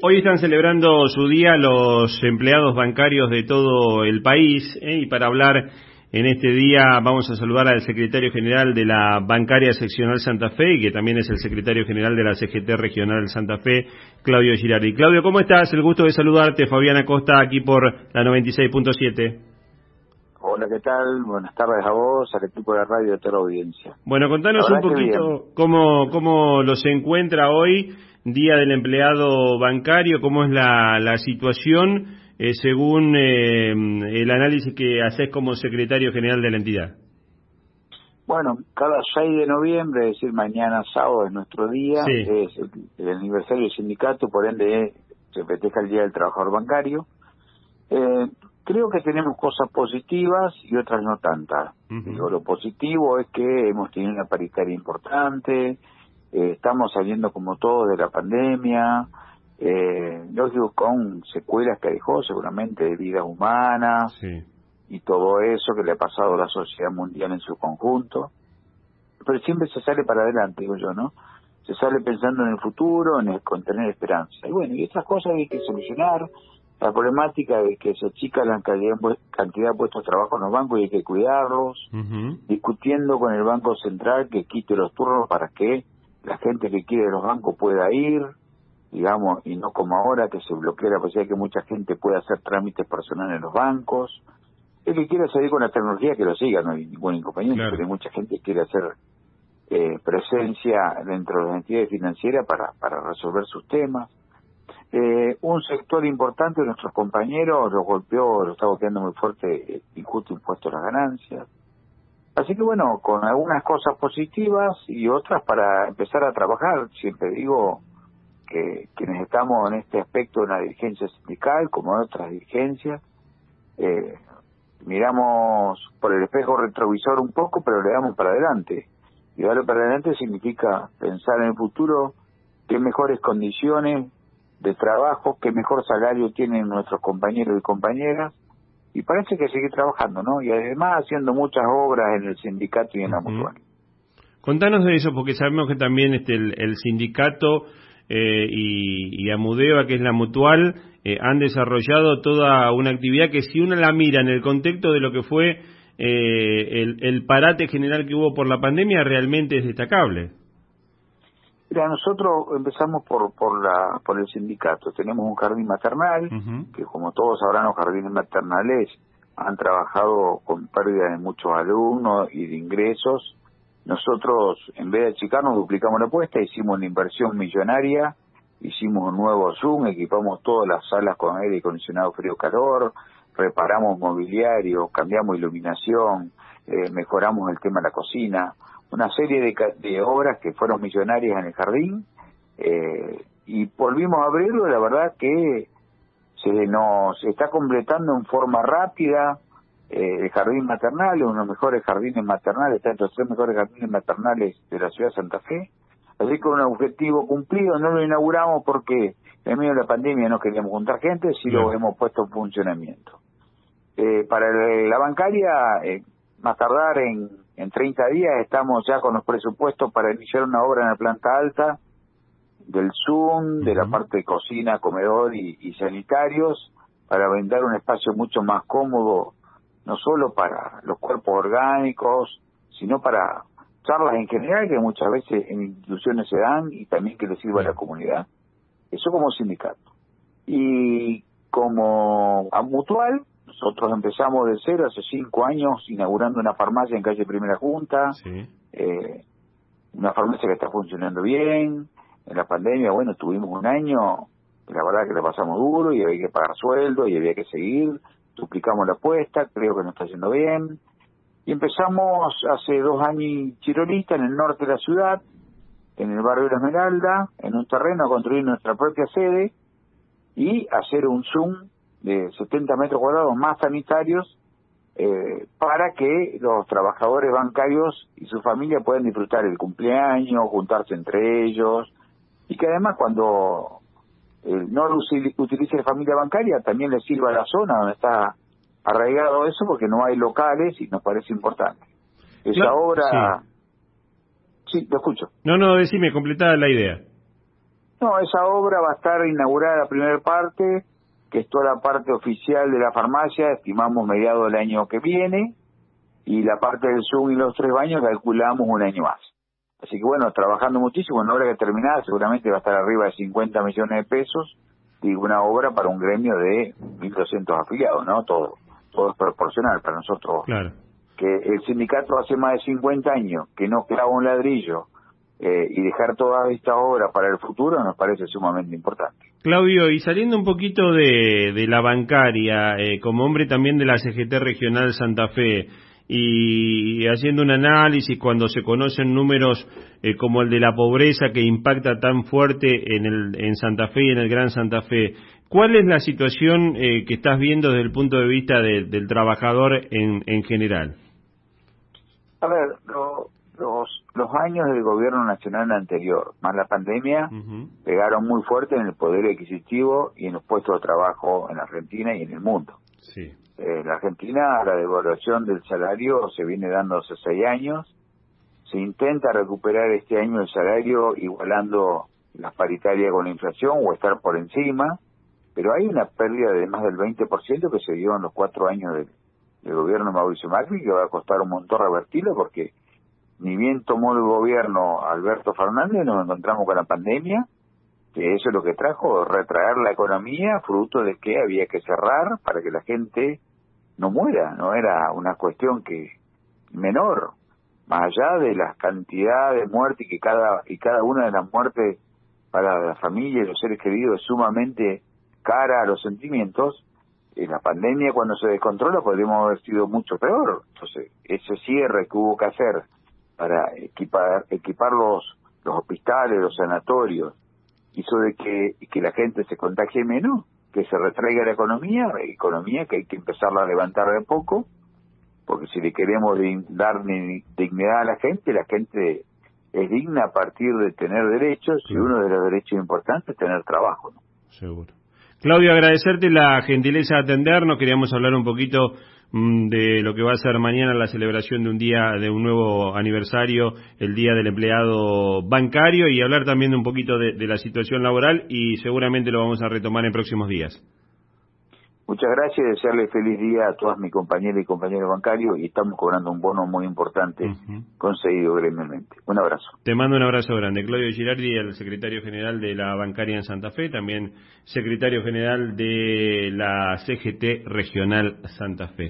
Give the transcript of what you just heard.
Hoy están celebrando su día los empleados bancarios de todo el país ¿eh? y para hablar en este día vamos a saludar al secretario general de la Bancaria Seccional Santa Fe y que también es el secretario general de la CGT Regional Santa Fe, Claudio Girardi. Claudio, ¿cómo estás? El gusto de saludarte, Fabiana Costa, aquí por la 96.7. Hola, ¿qué tal? Buenas tardes a vos, al equipo de la radio y a toda la audiencia. Bueno, contanos un poquito cómo, cómo los encuentra hoy Día del Empleado Bancario, cómo es la, la situación eh, según eh, el análisis que haces como secretario general de la entidad. Bueno, cada 6 de noviembre, es decir, mañana sábado es nuestro día, es el, aniversario del sindicato, por ende se festeja el Día del Trabajador Bancario. Eh, creo que tenemos cosas positivas y otras no tantas. lo positivo es que hemos tenido una paritaria importante, eh, estamos saliendo como todos de la pandemia, eh, lógico con secuelas que dejó seguramente de vidas humanas y todo eso que le ha pasado a la sociedad mundial en su conjunto, pero siempre se sale para adelante, digo yo, ¿no? Se sale pensando en el futuro, en el, con tener esperanza. Y bueno, y estas cosas hay que solucionar. La problemática de que se achica la cantidad, cantidad de puestos de trabajo en los bancos y hay que cuidarlos, discutiendo con el Banco Central que quite los turnos para que la gente que quiere los bancos pueda ir, digamos, y no como ahora que se bloquea la posibilidad de que mucha gente pueda hacer trámites personales en los bancos. El que quiera salir con la tecnología que lo siga, no hay ningún inconveniente, pero hay mucha gente que quiere hacer eh, presencia dentro de las entidades financieras para, para resolver sus temas. Eh, un sector importante de nuestros compañeros lo golpeó, lo está golpeando muy fuerte el injusto impuesto a las ganancias. Así que bueno, con algunas cosas positivas y otras para empezar a trabajar. Siempre digo que quienes estamos en este aspecto de una dirigencia sindical, como en otras dirigencias, eh, miramos por el espejo retrovisor un poco, pero le damos para adelante. Y darle para adelante significa pensar en el futuro, qué mejores condiciones de trabajo, qué mejor salario tienen nuestros compañeros y compañeras, y parece que sigue trabajando, ¿no? Y además haciendo muchas obras en el sindicato y en la mutual. Contanos de eso, porque sabemos que también este, el, sindicato eh, y, y, Amudeva, que es la mutual, eh, han desarrollado toda una actividad que si uno la mira en el contexto de lo que fue eh, el, el parate general que hubo por la pandemia, realmente es destacable. Mira, nosotros empezamos por por la por el sindicato. Tenemos un jardín maternal, que como todos sabrán, los jardines maternales han trabajado con pérdida de muchos alumnos y de ingresos. Nosotros, en vez de achicarnos, duplicamos la apuesta, hicimos una inversión millonaria, hicimos un nuevo Zoom, equipamos todas las salas con aire acondicionado frío-calor, reparamos mobiliario, cambiamos iluminación, eh, mejoramos el tema de la cocina una serie de, de obras que fueron millonarias en el jardín eh, y volvimos a abrirlo la verdad que se nos está completando en forma rápida eh, el jardín maternal, uno de los mejores jardines maternales, está entre los tres mejores jardines maternales de la ciudad de Santa Fe. Así que un objetivo cumplido, no lo inauguramos porque en medio de la pandemia no queríamos juntar gente, sí lo hemos puesto en funcionamiento. Eh, para la bancaria, eh, más tardar en, en 30 días estamos ya con los presupuestos para iniciar una obra en la planta alta del Zoom, de la parte de cocina, comedor y, sanitarios, para brindar un espacio mucho más cómodo, no solo para los cuerpos orgánicos, sino para charlas en general que muchas veces en instituciones se dan y también que le sirva a la comunidad. Eso como sindicato. Y como mutual, nosotros empezamos de cero hace cinco años inaugurando una farmacia en calle Primera Junta, eh, una farmacia que está funcionando bien. En la pandemia, bueno, tuvimos un año, la verdad que la pasamos duro y había que pagar sueldo y había que seguir. Duplicamos la apuesta, creo que nos está yendo bien. Y empezamos hace dos años Chirolista, en el norte de la ciudad, en el barrio de la Esmeralda, en un terreno a construir nuestra propia sede y hacer un Zoom de 70 metros cuadrados más sanitarios eh, para que los trabajadores bancarios y su familia puedan disfrutar el cumpleaños, juntarse entre ellos y que además cuando eh, no lo utilice la familia bancaria también le sirva a la zona donde está arraigado eso porque no hay locales y nos parece importante. Esa obra... Sí. lo escucho. No, no, decime, completada la idea. No, esa obra va a estar inaugurada la primera parte, que es toda la parte oficial de la farmacia, estimamos mediados del año que viene, y la parte del Zoom y los tres baños calculamos un año más. Así que bueno, trabajando muchísimo, una obra que terminada seguramente va a estar arriba de 50 millones de pesos, y una obra para un gremio de 1.200 afiliados, ¿no? Todo, todo es proporcional para nosotros. Claro. Que el sindicato hace más de 50 años que no clava un ladrillo eh, y dejar toda esta obra para el futuro nos parece sumamente importante. Claudio, y saliendo un poquito de, de la bancaria, eh, como hombre también de la CGT Regional Santa Fe, y haciendo un análisis cuando se conocen números eh, como el de la pobreza que impacta tan fuerte en, el, en Santa Fe y en el Gran Santa Fe, ¿cuál es la situación que estás viendo desde el punto de vista del trabajador en, en general? A ver, los, años del gobierno nacional anterior, más la pandemia, pegaron muy fuerte en el poder adquisitivo y en los puestos de trabajo en Argentina y en el mundo. Sí. Eh, en Argentina la devaluación del salario se viene dando hace seis años. Se intenta recuperar este año el salario igualando las paritarias con la inflación o estar por encima, pero hay una pérdida de más del 20% que se dio en los cuatro años del, del gobierno de Mauricio Macri que va a costar un montón revertirlo porque ni bien tomó el gobierno Alberto Fernández, nos encontramos con la pandemia, que eso es lo que trajo, retraer la economía, fruto de que había que cerrar para que la gente no muera, no era una cuestión que menor, más allá de las cantidades de muertes que cada, y cada una de las muertes para la familia y los seres queridos es sumamente cara a los sentimientos, en la pandemia cuando se descontrola podríamos haber sido mucho peor. Entonces, ese cierre que hubo que hacer para equipar, equipar los, los hospitales, los sanatorios, hizo de que, que la gente se contagie menos, que se retraiga la economía, economía que hay que empezarla a levantar de poco, porque si le queremos dar dignidad a la gente, la gente es digna a partir de tener derechos y uno de los derechos importantes es tener trabajo. ¿no? Seguro. Claudio, agradecerte la gentileza de atendernos. Queríamos hablar un poquito de lo que va a ser mañana la celebración de un día, de un nuevo aniversario, el Día del Empleado Bancario, y hablar también un poquito de, de la situación laboral y seguramente lo vamos a retomar en próximos días. Muchas gracias y desearle feliz día a todas mis compañeras y compañeros bancarios y estamos cobrando un bono muy importante conseguido gremialmente. Un abrazo. Te mando un abrazo grande. Claudio Girardi, el secretario general de la bancaria en Santa Fe, también secretario general de la CGT Regional Santa Fe.